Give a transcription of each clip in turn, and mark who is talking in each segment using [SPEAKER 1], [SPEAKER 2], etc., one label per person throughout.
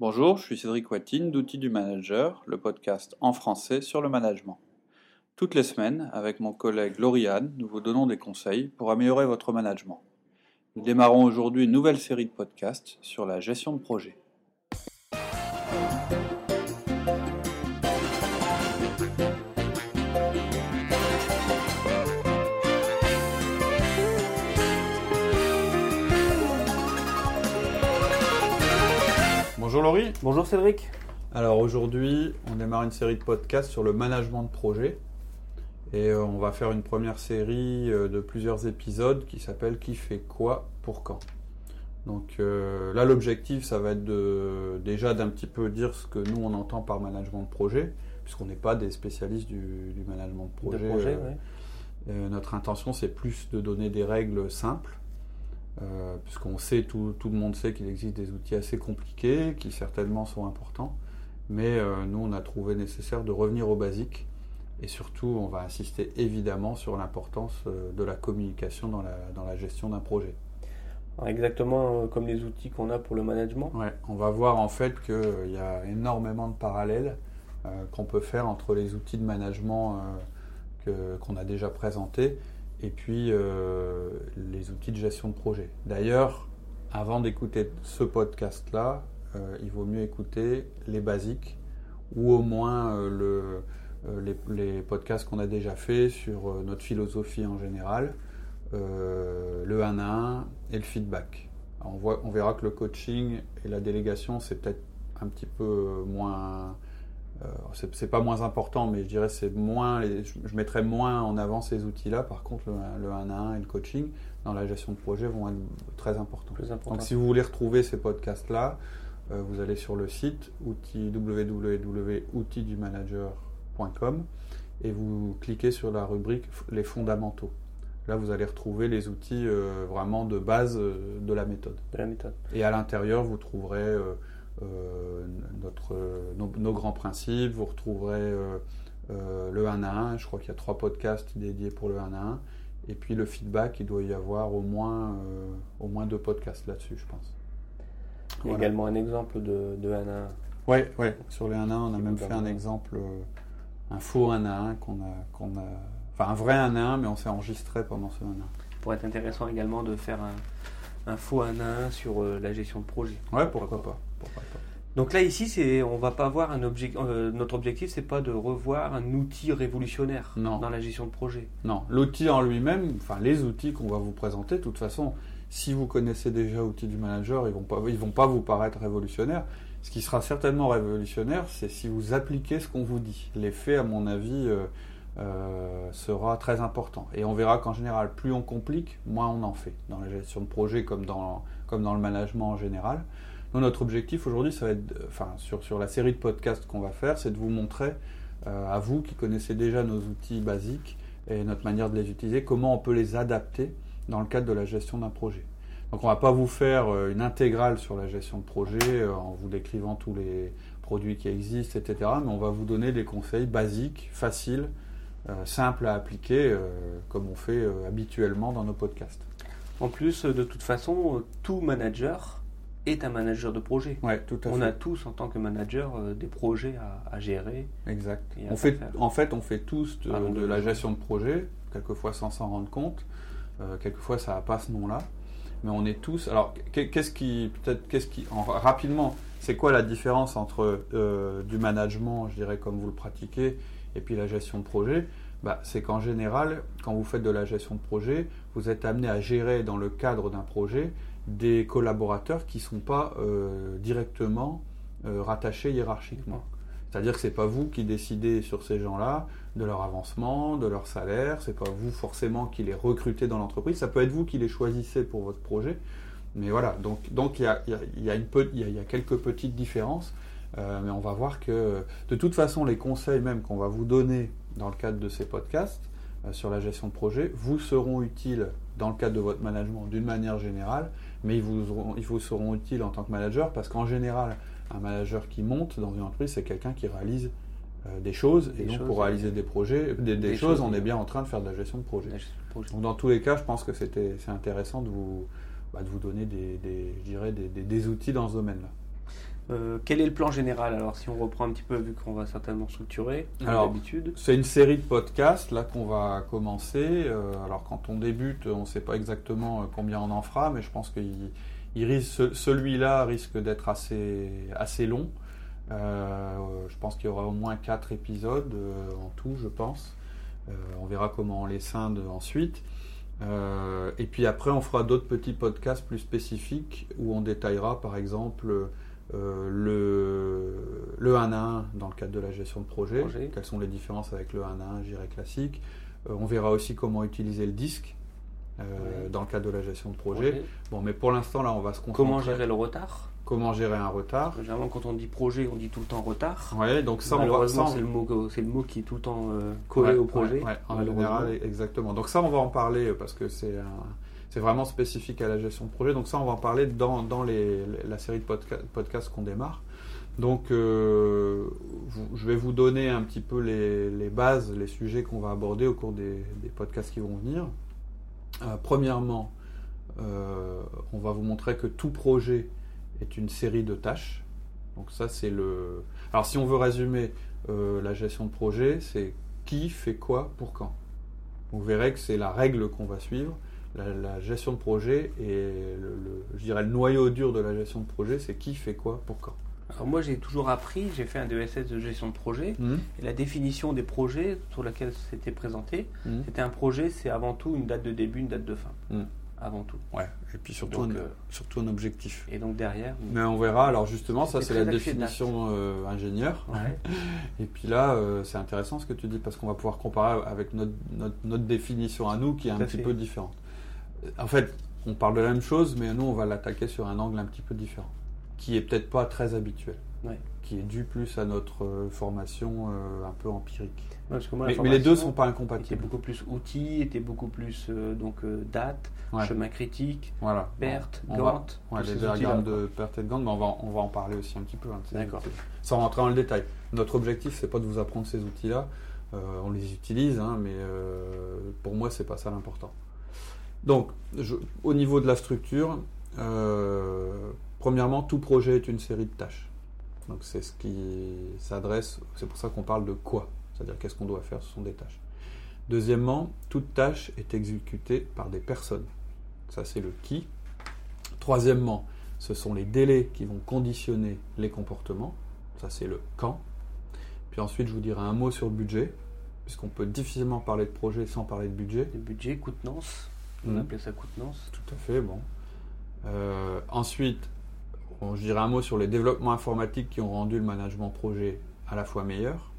[SPEAKER 1] Bonjour, je suis Cédric Watine d'Outils du Manager, le podcast en français sur le management. Toutes les semaines, avec mon collègue Lauriane, nous vous donnons des conseils pour améliorer votre management. Nous démarrons aujourd'hui une nouvelle série de podcasts sur la gestion de projet. Bonjour Laurie.
[SPEAKER 2] Bonjour Cédric.
[SPEAKER 1] Alors aujourd'hui, on démarre une série de podcasts sur le management de projet. Et euh, on va faire une première série euh, de plusieurs épisodes qui s'appelle Qui fait quoi pour quand. Donc euh, là, l'objectif, ça va être de, déjà d'un petit peu dire ce que nous, on entend par management de projet, puisqu'on n'est pas des spécialistes du, management de projet. notre intention, c'est plus de donner des règles simples euh, puisqu'on sait, tout, tout, le monde sait qu'il existe des outils assez compliqués, qui certainement sont importants, mais euh, nous, on a trouvé nécessaire de revenir aux basiques, et surtout, on va insister évidemment sur l'importance euh, de la communication dans la, dans la gestion d'un projet.
[SPEAKER 2] Exactement comme les outils qu'on a pour le management.
[SPEAKER 1] Ouais, on va voir en fait qu'il y a énormément de parallèles qu'on peut faire entre les outils de management qu'on a déjà présentés et puis euh, les outils de gestion de projet. D'ailleurs, avant d'écouter ce podcast-là, euh, il vaut mieux écouter les basiques ou au moins euh, le, les, podcasts qu'on a déjà fait sur notre philosophie en général, le 1 à 1 et le feedback. on, voit, on verra que le coaching et la délégation, c'est peut-être un petit peu moins euh, c'est pas moins important, mais je dirais c'est moins, je mettrais moins en avant ces outils-là. Par contre, le, 1 à 1 et le coaching dans la gestion de projet vont être très importants. Donc, si vous voulez retrouver ces podcasts-là, euh, vous allez sur le site www.outildumanager.com et vous cliquez sur la rubrique les fondamentaux. Là, vous allez retrouver les outils euh, vraiment de base de la méthode.
[SPEAKER 2] De la méthode.
[SPEAKER 1] Et à l'intérieur, vous trouverez notre, nos, grands principes. Vous retrouverez euh, euh, le 1 à 1. Je crois qu'il y a trois podcasts dédiés pour le 1 à 1. Et puis le feedback, il doit y avoir au moins, au moins deux podcasts là-dessus, je pense.
[SPEAKER 2] Également un exemple de, de 1 à 1.
[SPEAKER 1] Oui, ouais. sur les 1 à 1, on a même fait un exemple, un faux 1 à 1 qu'on a, qu'on a. Enfin, un vrai 1 à 1, mais on s'est enregistré pendant ce 1 à 1.
[SPEAKER 2] Pour être intéressant également de faire un, un faux 1 à 1 sur la gestion de projet.
[SPEAKER 1] Ouais, pourquoi pas.
[SPEAKER 2] Donc là ici, c'est, on va pas voir un objectif. Euh, notre objectif, c'est pas de revoir un outil révolutionnaire dans la gestion de projet.
[SPEAKER 1] Non, l'outil en lui-même, enfin les outils qu'on va vous présenter, de toute façon, si vous connaissez déjà l'outil du manager, ils vont pas, ils vont pas vous paraître révolutionnaires. Ce qui sera certainement révolutionnaire, c'est si vous appliquez ce qu'on vous dit. L'effet, à mon avis, euh, euh, sera très important. Et on verra qu'en général, plus on complique, moins on en fait dans la gestion de projet comme dans, comme dans le management en général notre objectif aujourd'hui, ça va être, enfin, sur, sur la série de podcasts qu'on va faire, c'est de vous montrer euh, à vous qui connaissez déjà nos outils basiques et notre manière de les utiliser, comment on peut les adapter dans le cadre de la gestion d'un projet. Donc on ne va pas vous faire euh, une intégrale sur la gestion de projet euh, en vous décrivant tous les produits qui existent, etc. Mais on va vous donner des conseils basiques, faciles, simples à appliquer, comme on fait habituellement dans nos podcasts.
[SPEAKER 2] En plus, de toute façon, tout manager est un manager de projet.
[SPEAKER 1] Ouais, tout à
[SPEAKER 2] on a tous, en tant que manager, euh, des projets à, gérer.
[SPEAKER 1] Exact. on fait, en fait, on fait tous de, la gestion de projet, quelquefois sans s'en rendre compte. Euh, quelquefois, ça n'a pas ce nom-là. Mais on est tous. Alors, qu'est-ce qui. Peut-être. Qu'est-ce qui. rapidement, c'est quoi la différence entre euh, du management, je dirais, comme vous le pratiquez, et puis la gestion de projet? Bah, c'est qu'en général, quand vous faites de la gestion de projet, vous êtes amené à gérer dans le cadre d'un projet des collaborateurs qui ne sont pas euh, directement euh, rattachés hiérarchiquement. C'est-à-dire que ce n'est pas vous qui décidez sur ces gens-là de leur avancement, de leur salaire, ce n'est pas vous forcément qui les recrutez dans l'entreprise, ça peut être vous qui les choisissez pour votre projet. Mais voilà, donc il donc, y, a, y, a, y, a quelques petites différences, euh, mais on va voir que de toute façon, les conseils même qu'on va vous donner dans le cadre de ces podcasts sur la gestion de projet vous seront utiles dans le cadre de votre management d'une manière générale mais ils vous, ils vous seront utiles en tant que manager parce qu'en général, un manager qui monte dans une entreprise, c'est quelqu'un qui réalise euh, des choses. et donc, pour réaliser des projets, des, choses, on est bien en train de faire de la gestion de projet. Donc, dans tous les cas, je pense que c'était, c'est intéressant de vous, bah, de vous donner des, je dirais des, des, outils dans ce domaine-là.
[SPEAKER 2] Euh, quel est le plan général Alors, si on reprend un petit peu, vu qu'on va certainement structurer,
[SPEAKER 1] alors d'habitude? C'est une série de podcasts là qu'on va commencer. Euh, alors, quand on débute, on ne sait pas exactement combien on en fera, mais je pense que celui-là risque d'être assez, assez long. je pense qu'il y aura au moins 4 épisodes en tout, je pense. on verra comment on les scinde ensuite. Euh, et puis après, on fera d'autres petits podcasts plus spécifiques où on détaillera par exemple euh, le, le 1 à 1 dans le cadre de la gestion de projet, quelles sont les différences avec le 1 à 1, j'irai classique. Euh, on verra aussi comment utiliser le disque dans le cadre de la gestion de projet. Bon, mais pour l'instant, là, on va se concentrer.
[SPEAKER 2] Comment gérer le retard?
[SPEAKER 1] Comment gérer un retard?
[SPEAKER 2] Généralement, quand on dit projet, on dit tout le temps retard.
[SPEAKER 1] Oui, donc ça,
[SPEAKER 2] Malheureusement, c'est le, mot, c'est le mot qui est tout le temps euh, collé au projet.
[SPEAKER 1] en général, exactement. Donc ça, on va en parler euh, parce que c'est c'est vraiment spécifique à la gestion de projet. Donc ça, on va en parler dans, la série de podcasts qu'on démarre. Donc, euh, je vais vous donner un petit peu les, bases, les sujets qu'on va aborder au cours des, podcasts qui vont venir. premièrement, on va vous montrer que tout projet est une série de tâches. Donc ça, c'est le... Alors si on veut résumer euh, la gestion de projet, c'est qui fait quoi pour quand. Vous verrez que c'est la règle qu'on va suivre. La, gestion de projet et le, je dirais le noyau dur de la gestion de projet, c'est qui fait quoi pour quand.
[SPEAKER 2] Alors moi j'ai toujours appris, j'ai fait un DESS de gestion de projet, mmh. et la définition des projets sur laquelle c'était présenté, mmh. c'était un projet, c'est avant tout une date de début, une date de fin. Mmh avant tout.
[SPEAKER 1] Ouais, et puis surtout, un, euh, surtout un objectif.
[SPEAKER 2] Et donc derrière.
[SPEAKER 1] Mais on verra, alors justement, ça c'est la définition euh, ingénieur. et puis là, euh, c'est intéressant ce que tu dis parce qu'on va pouvoir comparer avec notre, notre, définition à nous qui est un petit peu différente. En fait, on parle de la même chose, mais nous on va l'attaquer sur un angle un petit peu différent, qui est peut-être pas très habituel. Qui est dû plus à notre formation un peu empirique mais, les deux sont pas incompatibles.
[SPEAKER 2] Était beaucoup plus outils, était beaucoup plus euh, donc euh, date, chemin critique,
[SPEAKER 1] voilà.
[SPEAKER 2] perte, Gantt.
[SPEAKER 1] les diagrammes de perte et de Gantt, mais on va, on va en parler aussi un petit peu. Hein, D'accord. Sans rentrer dans le détail. Notre objectif, c'est pas de vous apprendre ces outils-là. Euh, on les utilise, hein, mais pour moi, c'est pas ça l'important. Donc, au niveau de la structure, premièrement, tout projet est une série de tâches. Donc, c'est ce qui s'adresse. C'est pour ça qu'on parle de quoi c'est-à-dire qu'est-ce qu'on doit faire, ce sont des tâches. Deuxièmement, toute tâche est exécutée par des personnes. Ça, c'est le qui. Troisièmement, ce sont les délais qui vont conditionner les comportements. Ça, c'est le quand. Puis ensuite, je vous dirai un mot sur le budget, puisqu'on peut difficilement parler de projet sans parler de budget.
[SPEAKER 2] Le budget, coûtenance. On mmh. appelle ça coûtenance.
[SPEAKER 1] Tout à fait, bon. Euh, ensuite, je dirai un mot sur les développements informatiques qui ont rendu le management projet à la fois meilleur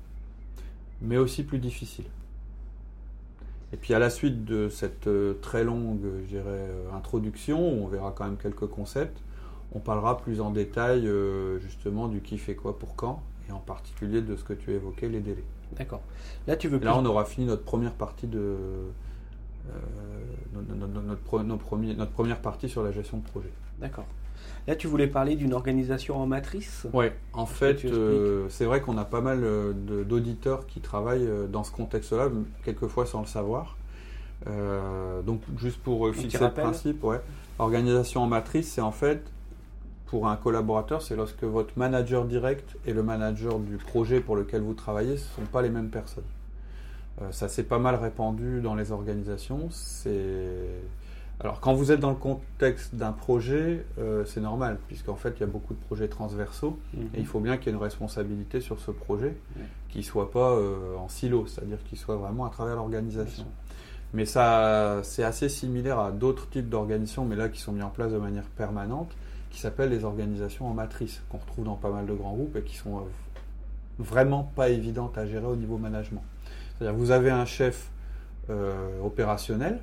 [SPEAKER 1] mais aussi plus difficile. Et puis à la suite de cette euh, très longue, je dirais, euh, introduction, où on verra quand même quelques concepts, on parlera plus en détail euh, justement du qui fait quoi pour quand, et en particulier de ce que tu évoquais, les délais.
[SPEAKER 2] D'accord. Là, tu veux
[SPEAKER 1] Là, on aura fini notre première partie de notre, notre première partie sur la gestion de projet.
[SPEAKER 2] D'accord. Là, tu voulais parler d'une organisation en matrice?
[SPEAKER 1] Oui, en fait, euh, c'est vrai qu'on a pas mal euh, d'auditeurs qui travaillent euh, dans ce contexte-là, quelquefois sans le savoir. donc, juste pour fixer le principe, ouais. Organisation en matrice, c'est en fait, pour un collaborateur, c'est lorsque votre manager direct et le manager du projet pour lequel vous travaillez ne sont pas les mêmes personnes. Ça s'est pas mal répandu dans les organisations. C'est alors, quand vous êtes dans le contexte d'un projet, euh, c'est normal, puisqu'en fait, il y a beaucoup de projets transversaux, mhm. et il faut bien qu'il y ait une responsabilité sur ce projet, qui ne soit pas euh, en silo, c'est-à-dire qu'il soit vraiment à travers l'organisation. Mais ça, c'est assez similaire à d'autres types d'organisations, mais là qui sont mis en place de manière permanente, qui s'appellent les organisations en matrice, qu'on retrouve dans pas mal de grands groupes et qui sont euh, vraiment pas évidentes à gérer au niveau management. C'est-à-dire, vous avez un chef opérationnel,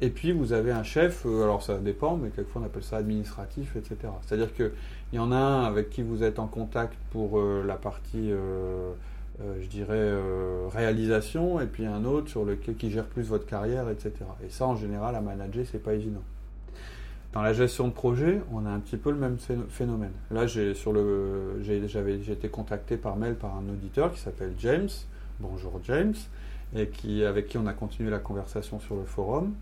[SPEAKER 1] et puis vous avez un chef, euh, alors ça dépend, mais quelquefois on appelle ça administratif, etc. C'est-à-dire qu'il y en a un avec qui vous êtes en contact pour euh, la partie, euh, je dirais, réalisation, et puis un autre sur lequel qui gère plus votre carrière, etc. Et ça, en général, à manager, c'est pas évident. Dans la gestion de projet, on a un petit peu le même phénomène. Là, j'ai été contacté par mail par un auditeur qui s'appelle James. Bonjour James, et qui, avec qui on a continué la conversation sur le forum.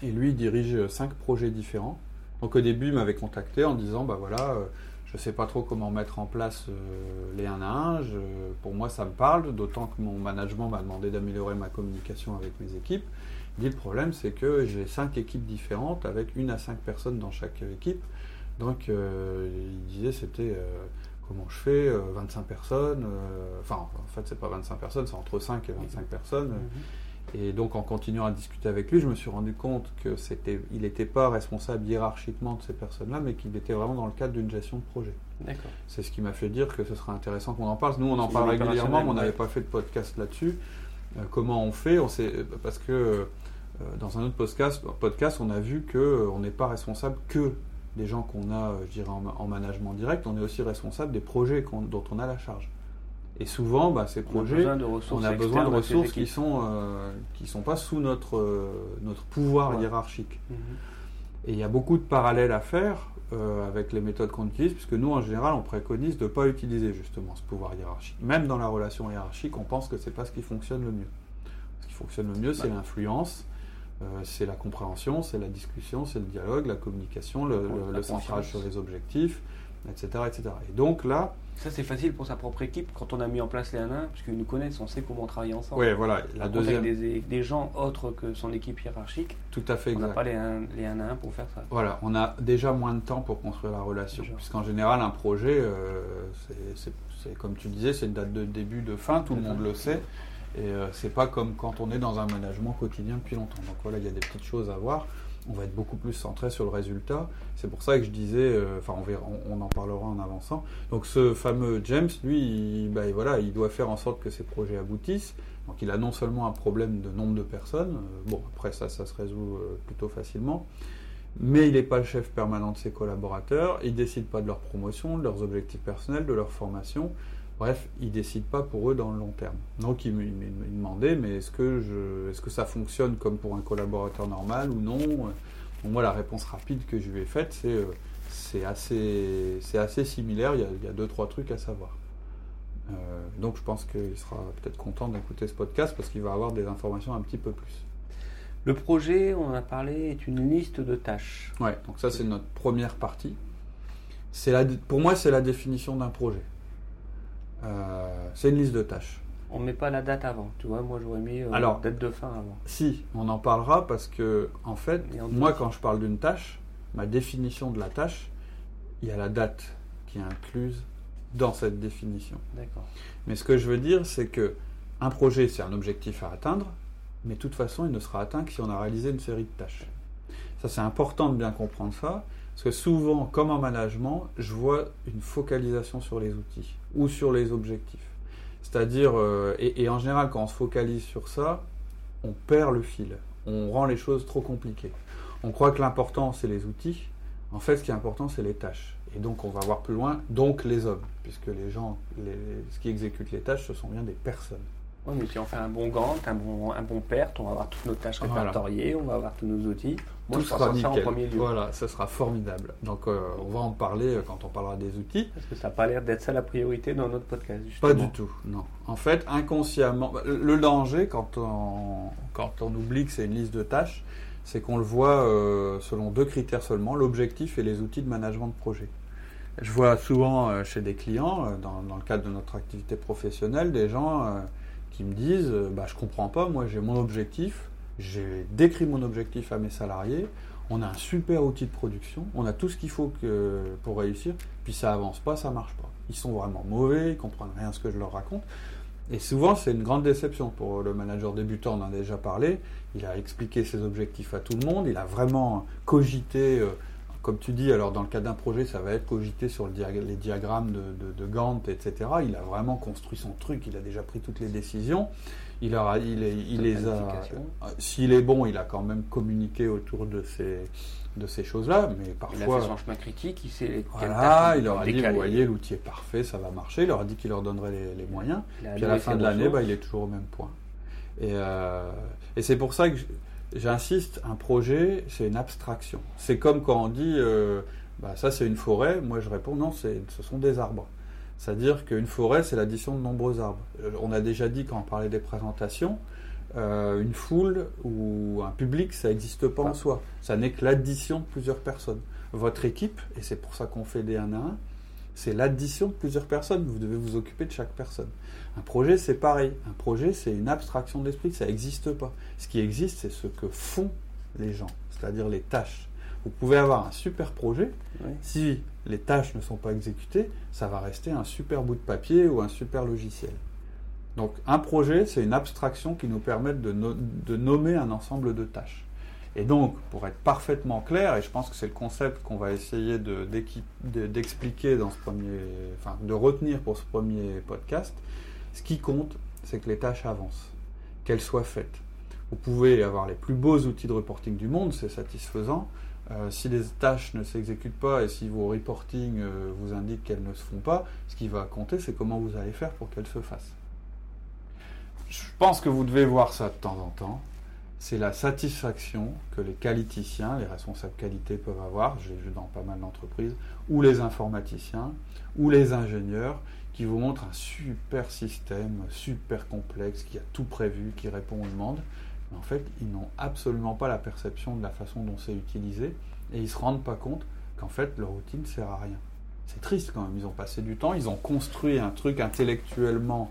[SPEAKER 1] Et lui, il dirige cinq projets différents. Donc au début, il m'avait contacté en disant, bah voilà, euh, je ne sais pas trop comment mettre en place les 1 à 1. pour moi, ça me parle, d'autant que mon management m'a demandé d'améliorer ma communication avec mes équipes. Il dit le problème, c'est que j'ai 5 équipes différentes avec une à 5 personnes dans chaque équipe. Donc, il disait c'était comment je fais 25 personnes. enfin, en fait, c'est pas 25 personnes, c'est entre 5 et 25 personnes. Mhm. Et donc en continuant à discuter avec lui, je me suis rendu compte que c'était, il n'était pas responsable hiérarchiquement de ces personnes-là, mais qu'il était vraiment dans le cadre d'une gestion de projet. D'accord. C'est ce qui m'a fait dire que ce serait intéressant qu'on en parle. Nous, on en parle régulièrement, mais on n'avait pas fait de podcast là-dessus. Euh, comment on fait? On sait, Parce que euh, dans un autre podcast, podcast on a vu qu'on euh, n'est pas responsable que des gens qu'on a, je dirais, en, management direct, on est aussi responsable des projets dont on a la charge. Et souvent, bah, ces projets, on a besoin de ressources, qui sont euh, qui sont pas sous notre euh, notre pouvoir hiérarchique. Mhm. Et il y a beaucoup de parallèles à faire euh, avec les méthodes qu'on utilise, puisque nous, en général, on préconise de ne pas utiliser justement ce pouvoir hiérarchique. Même dans la relation hiérarchique, on pense que c'est pas ce qui fonctionne le mieux. Ce qui fonctionne le mieux, c'est l'influence, c'est la compréhension, c'est la discussion, c'est le dialogue, la communication, le, le centrage sur les objectifs, etc., etc. Et donc là,
[SPEAKER 2] ça, c'est facile pour sa propre équipe quand on a mis en place les 1 1, puisqu'ils nous connaissent, on sait comment travailler ensemble.
[SPEAKER 1] Oui, voilà. La deuxième...
[SPEAKER 2] Des, des, gens autres que son équipe hiérarchique.
[SPEAKER 1] Tout à fait
[SPEAKER 2] On n'a pas les 1, les 1 à 1 pour faire ça.
[SPEAKER 1] Voilà, on a déjà moins de temps pour construire la relation. Puisqu'en général, un projet, euh, c'est comme tu disais, c'est une date de début, de fin, tout le monde le sait. Et euh, c'est pas comme quand on est dans un management quotidien depuis longtemps. Donc voilà, il y a des petites choses à voir on va être beaucoup plus centré sur le résultat. C'est pour ça que je disais, euh, enfin on, en parlera en avançant. Donc ce fameux James, lui, il, bah, voilà, il doit faire en sorte que ses projets aboutissent. Donc il a non seulement un problème de nombre de personnes, euh, bon après ça, ça se résout euh, plutôt facilement, mais il n'est pas le chef permanent de ses collaborateurs, il décide pas de leur promotion, de leurs objectifs personnels, de leur formation. Bref, il ne décide pas pour eux dans le long terme. Donc il me, demandait, mais est-ce que, je, est-ce que ça fonctionne comme pour un collaborateur normal ou non? Moi, la réponse rapide que je lui ai faite, c'est, euh, c'est, assez, c'est assez similaire, il y, a, il y, a, deux, trois trucs à savoir. Euh, donc je pense qu'il sera peut-être content d'écouter ce podcast parce qu'il va avoir des informations un petit peu plus.
[SPEAKER 2] Le projet, on en a parlé, est une liste de tâches.
[SPEAKER 1] Ouais, donc ça c'est notre première partie. C'est la, pour moi, c'est la définition d'un projet. Euh, c'est une liste de tâches.
[SPEAKER 2] On ne met pas la date avant, tu vois, moi j'aurais mis euh, Alors, date de fin avant.
[SPEAKER 1] Si, on en parlera parce que, en fait, moi quand je parle d'une tâche, ma définition de la tâche, il y a la date qui est incluse dans cette définition. D'accord. Mais ce que je veux dire, c'est que un projet, c'est un objectif à atteindre, mais de toute façon, il ne sera atteint que si on a réalisé une série de tâches. Ça, c'est important de bien comprendre ça, parce que souvent, comme en management, je vois une focalisation sur les outils ou sur les objectifs. C'est-à-dire, euh, et, en général, quand on se focalise sur ça, on perd le fil. On rend les choses trop compliquées. On croit que l'important, c'est les outils. En fait, ce qui est important, c'est les tâches. Et donc, on va voir plus loin, donc les hommes, puisque les gens, ce qui exécute les tâches, ce sont bien des personnes.
[SPEAKER 2] Oui, mais si on fait un bon Gantt, un bon, un bon PERT, on va avoir toutes nos tâches répertoriées, on va avoir tous nos outils.
[SPEAKER 1] Moi, Tout sera nickel. en premier lieu. Voilà, ça sera formidable. Donc, euh, on va en parler euh, quand on parlera des outils.
[SPEAKER 2] Parce que ça n'a pas l'air d'être ça la priorité dans notre podcast,
[SPEAKER 1] justement. Pas du tout, non. En fait, inconsciemment, bah, le danger, quand on, quand on oublie que c'est une liste de tâches, c'est qu'on le voit euh, selon deux critères seulement, l'objectif et les outils de management de projet. Je vois souvent chez des clients, dans, dans, le cadre de notre activité professionnelle, des gens qui me disent euh, bah, Je comprends pas, moi j'ai mon objectif, j'ai décrit mon objectif à mes salariés, on a un super outil de production, on a tout ce qu'il faut pour réussir, puis ça avance pas, ça marche pas. Ils sont vraiment mauvais, ils comprennent rien à ce que je leur raconte. Et souvent, c'est une grande déception pour le manager débutant, on en a déjà parlé. Il a expliqué ses objectifs à tout le monde, il a vraiment cogité. Euh, comme tu dis, alors dans le cas d'un projet, ça va être cogité sur les diagrammes de, Gantt, etc. Il a vraiment construit son truc, il a déjà pris toutes les décisions. Il, a, il, les a. Euh, s'il est bon, il a quand même communiqué autour de ces, de ces choses-là, mais parfois. Il a
[SPEAKER 2] fait son chemin critique, il sait.
[SPEAKER 1] Voilà, il leur a dit, vous voyez, l'outil est parfait, ça va marcher. Il leur a dit qu'il leur donnerait les, moyens. Puis à la fin de l'année, bah, il est toujours au même point. Et, euh, et c'est pour ça que j'insiste, un projet, c'est une abstraction. C'est comme quand on dit, euh, bah, ça c'est une forêt, moi je réponds, non, ce sont des arbres. C'est-à-dire qu'une forêt, c'est l'addition de nombreux arbres. Euh, on a déjà dit quand on parlait des présentations, euh, une foule ou un public, ça n'existe pas en soi. Ça n'est que l'addition de plusieurs personnes. Votre équipe, et c'est pour ça qu'on fait des 1 à 1, c'est l'addition de plusieurs personnes. Vous devez vous occuper de chaque personne. Un projet, c'est pareil. Un projet, c'est une abstraction d'esprit, ça n'existe pas. Ce qui existe, c'est ce que font les gens, c'est-à-dire les tâches. Vous pouvez avoir un super projet, si les tâches ne sont pas exécutées, ça va rester un super bout de papier ou un super logiciel. Donc un projet, c'est une abstraction qui nous permet de, de nommer un ensemble de tâches. Et donc, pour être parfaitement clair, et je pense que c'est le concept qu'on va essayer d'expliquer dans ce premier, enfin, de retenir pour ce premier podcast, ce qui compte, c'est que les tâches avancent, qu'elles soient faites. Vous pouvez avoir les plus beaux outils de reporting du monde, c'est satisfaisant. Euh, si les tâches ne s'exécutent pas et si vos reporting euh, vous indiquent qu'elles ne se font pas, ce qui va compter, c'est comment vous allez faire pour qu'elles se fassent. Je pense que vous devez voir ça de temps en temps c'est la satisfaction que les qualiticiens, les responsables qualité peuvent avoir, j'ai vu dans pas mal d'entreprises, ou les informaticiens, ou les ingénieurs, qui vous montrent un super système, super complexe, qui a tout prévu, qui répond aux demandes. Mais en fait, ils n'ont absolument pas la perception de la façon dont c'est utilisé, et ils ne se rendent pas compte qu'en fait, leur outil ne sert à rien. C'est triste quand même, ils ont passé du temps, ils ont construit un truc intellectuellement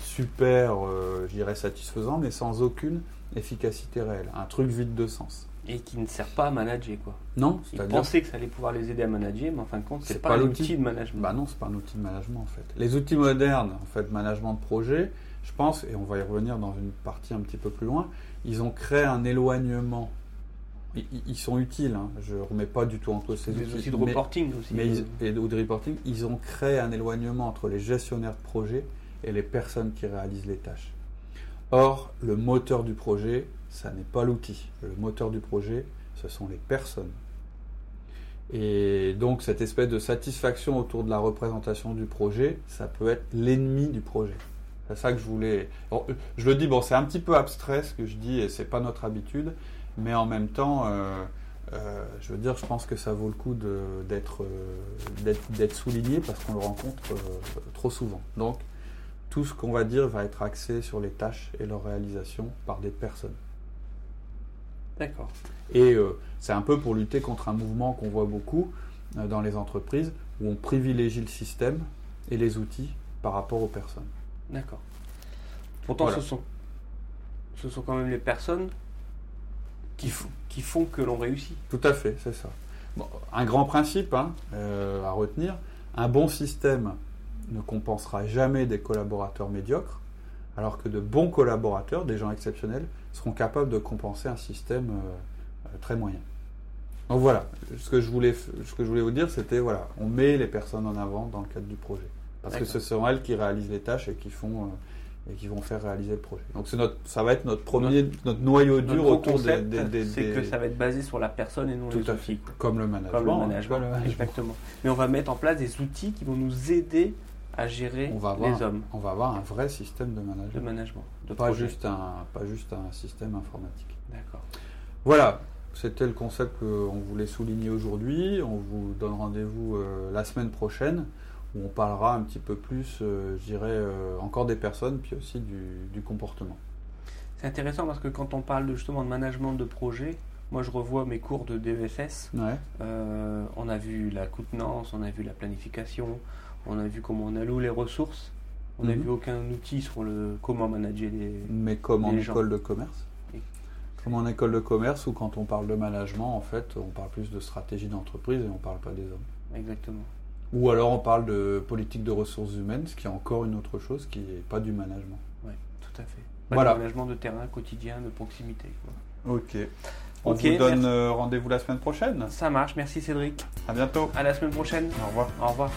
[SPEAKER 1] super, euh, je dirais satisfaisant, mais sans aucune efficacité réelle, un truc vide de sens.
[SPEAKER 2] Et qui ne sert pas à manager, quoi.
[SPEAKER 1] Non,
[SPEAKER 2] Ils pensaient que ça allait pouvoir les aider à manager, mais en fin de compte, c'est pas, pas un outil de management.
[SPEAKER 1] Bah non, c'est pas un outil de management en fait. Les outils modernes, en fait, management de projet, je pense, et on va y revenir dans une partie un petit peu plus loin, ils ont créé un éloignement. Ils, sont utiles, hein. je ne remets pas du tout en cause ces
[SPEAKER 2] outils. outils de reporting aussi.
[SPEAKER 1] Mais et de reporting, ils ont créé un éloignement entre les gestionnaires de projet et les personnes qui réalisent les tâches. Or, le moteur du projet, ça n'est pas l'outil. Le moteur du projet, ce sont les personnes. Et donc, cette espèce de satisfaction autour de la représentation du projet, ça peut être l'ennemi du projet. C'est ça que je voulais. je le dis, bon, c'est un petit peu abstrait ce que je dis et c'est pas notre habitude, mais en même temps, euh, euh, je veux dire, je pense que ça vaut le coup euh, d'être souligné parce qu'on le rencontre trop souvent. Donc, tout ce qu'on va dire va être axé sur les tâches et leur réalisation par des personnes.
[SPEAKER 2] D'accord.
[SPEAKER 1] Et euh, c'est un peu pour lutter contre un mouvement qu'on voit beaucoup euh, dans les entreprises où on privilégie le système et les outils par rapport aux personnes.
[SPEAKER 2] D'accord. Pourtant, ce, sont, ce sont quand même les personnes qui, qui font que l'on réussit.
[SPEAKER 1] Tout à fait, c'est ça. un grand principe hein, euh, à retenir, un bon système ne compensera jamais des collaborateurs médiocres, alors que de bons collaborateurs, des gens exceptionnels, seront capables de compenser un système euh, euh, très moyen. Donc voilà, ce que je voulais, ce que je voulais vous dire, c'était voilà, on met les personnes en avant dans le cadre du projet, parce que ce sont elles qui réalisent les tâches et qui font euh, et qui vont faire réaliser le projet. Donc c'est notre, ça va être notre premier, notre, noyau dur autour des, des,
[SPEAKER 2] C'est que ça va être basé sur la personne et non les outils.
[SPEAKER 1] Comme le management. Comme le
[SPEAKER 2] management, exactement. Mais on va mettre en place des outils qui vont nous aider à gérer
[SPEAKER 1] on va
[SPEAKER 2] avoir, les hommes.
[SPEAKER 1] On va avoir un vrai système de management.
[SPEAKER 2] De management. De
[SPEAKER 1] pas, juste un, pas juste un système informatique.
[SPEAKER 2] D'accord.
[SPEAKER 1] Voilà, c'était le concept qu'on voulait souligner aujourd'hui. On vous donne rendez-vous euh, la semaine prochaine où on parlera un petit peu plus, euh, je dirais, euh, encore des personnes, puis aussi du, comportement.
[SPEAKER 2] C'est intéressant parce que quand on parle justement de management de projet, moi je revois mes cours de.
[SPEAKER 1] Ouais.
[SPEAKER 2] on a vu la contenance, on a vu la planification, on a vu comment on alloue les ressources. On n'a mhm. vu aucun outil sur le comment manager les.
[SPEAKER 1] Mais comme en école de commerce. Comme en école de commerce où quand on parle de management, en fait, on parle plus de stratégie d'entreprise et on ne parle pas des hommes.
[SPEAKER 2] Exactement.
[SPEAKER 1] Ou alors on parle de politique de ressources humaines, ce qui est encore une autre chose qui n'est pas du management.
[SPEAKER 2] Oui, tout à fait. voilà. Du management de terrain quotidien, de proximité.
[SPEAKER 1] Ok. On vous donne euh, rendez-vous la semaine prochaine.
[SPEAKER 2] Ça marche, merci Cédric.
[SPEAKER 1] À bientôt.
[SPEAKER 2] À la semaine prochaine.
[SPEAKER 1] Au revoir.
[SPEAKER 2] Au revoir.